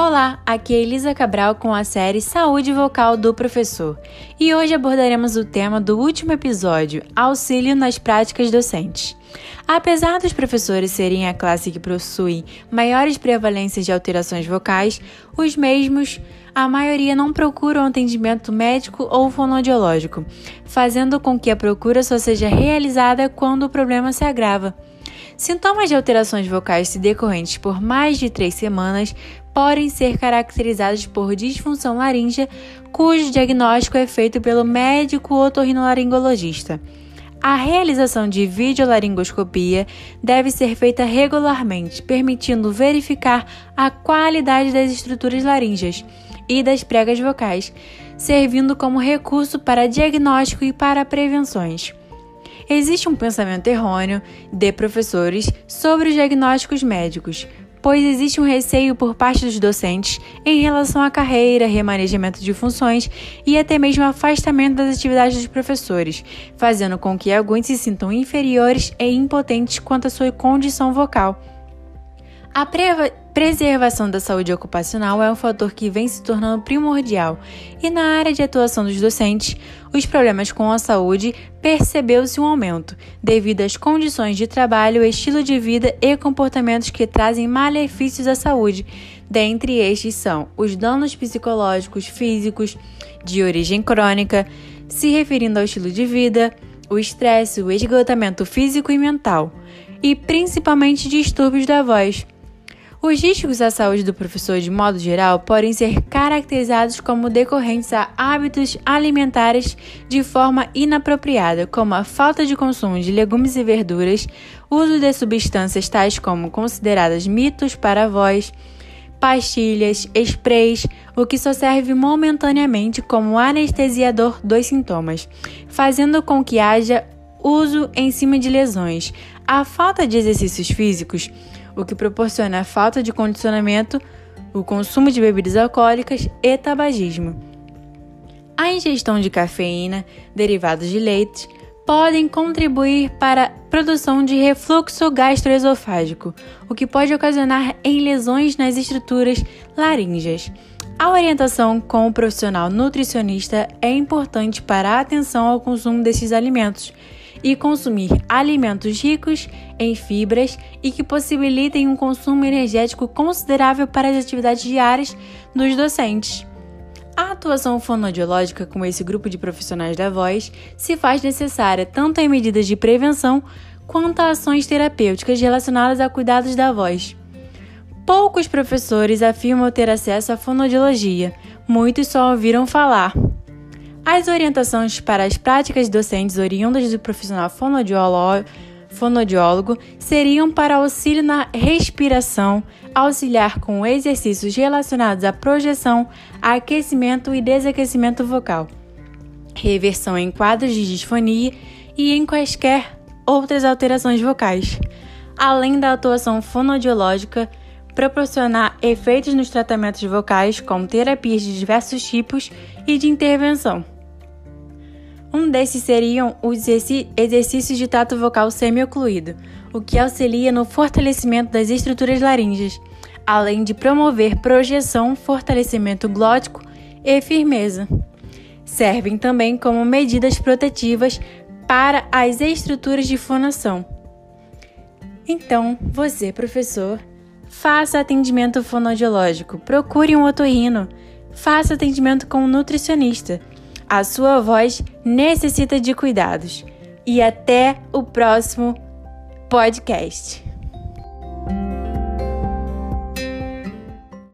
Olá, aqui é Elisa Cabral com a série Saúde Vocal do Professor e hoje abordaremos o tema do último episódio, auxílio nas práticas docentes. Apesar dos professores serem a classe que possui maiores prevalências de alterações vocais, os mesmos, a maioria não procuram atendimento médico ou fonoaudiológico, fazendo com que a procura só seja realizada quando o problema se agrava. Sintomas de alterações vocais decorrentes por mais de três semanas podem ser caracterizados por disfunção laríngea, cujo diagnóstico é feito pelo médico otorrinolaringologista. A realização de videolaringoscopia deve ser feita regularmente, permitindo verificar a qualidade das estruturas laríngeas e das pregas vocais, servindo como recurso para diagnóstico e para prevenções. Existe um pensamento errôneo de professores sobre os diagnósticos médicos, pois existe um receio por parte dos docentes em relação à carreira, remanejamento de funções e até mesmo afastamento das atividades dos professores, fazendo com que alguns se sintam inferiores e impotentes quanto à sua condição vocal. A preservação da saúde ocupacional é um fator que vem se tornando primordial, e na área de atuação dos docentes, os problemas com a saúde percebeu-se um aumento, devido às condições de trabalho, estilo de vida e comportamentos que trazem malefícios à saúde. Dentre estes são os danos psicológicos, físicos, de origem crônica, se referindo ao estilo de vida, o estresse, o esgotamento físico e mental, e principalmente distúrbios da voz os riscos à saúde do professor, de modo geral, podem ser caracterizados como decorrentes a hábitos alimentares de forma inapropriada, como a falta de consumo de legumes e verduras, uso de substâncias tais como consideradas mitos para a voz, pastilhas, sprays, o que só serve momentaneamente como anestesiador dos sintomas, fazendo com que haja uso em cima de lesões. A falta de exercícios físicos o que proporciona a falta de condicionamento, o consumo de bebidas alcoólicas e tabagismo. A ingestão de cafeína, derivados de leite, podem contribuir para a produção de refluxo gastroesofágico, o que pode ocasionar em lesões nas estruturas laríngeas. A orientação com o profissional nutricionista é importante para a atenção ao consumo desses alimentos e consumir alimentos ricos em fibras e que possibilitem um consumo energético considerável para as atividades diárias dos docentes. A atuação fonoaudiológica com esse grupo de profissionais da voz se faz necessária tanto em medidas de prevenção quanto a ações terapêuticas relacionadas a cuidados da voz. Poucos professores afirmam ter acesso à fonoaudiologia, muitos só ouviram falar. As orientações para as práticas docentes oriundas do profissional fonoaudiólogo seriam para auxílio na respiração, auxiliar com exercícios relacionados à projeção, aquecimento e desaquecimento vocal, reversão em quadros de disfonia e em quaisquer outras alterações vocais, além da atuação fonoaudiológica, proporcionar efeitos nos tratamentos vocais, como terapias de diversos tipos e de intervenção. Um desses seriam os exercícios de tato vocal semi-ocluído, o que auxilia no fortalecimento das estruturas laríngeas, além de promover projeção, fortalecimento glótico e firmeza. Servem também como medidas protetivas para as estruturas de fonação. Então, você, professor, faça atendimento fonoaudiológico, procure um otorrino, faça atendimento com um nutricionista a sua voz necessita de cuidados. E até o próximo podcast.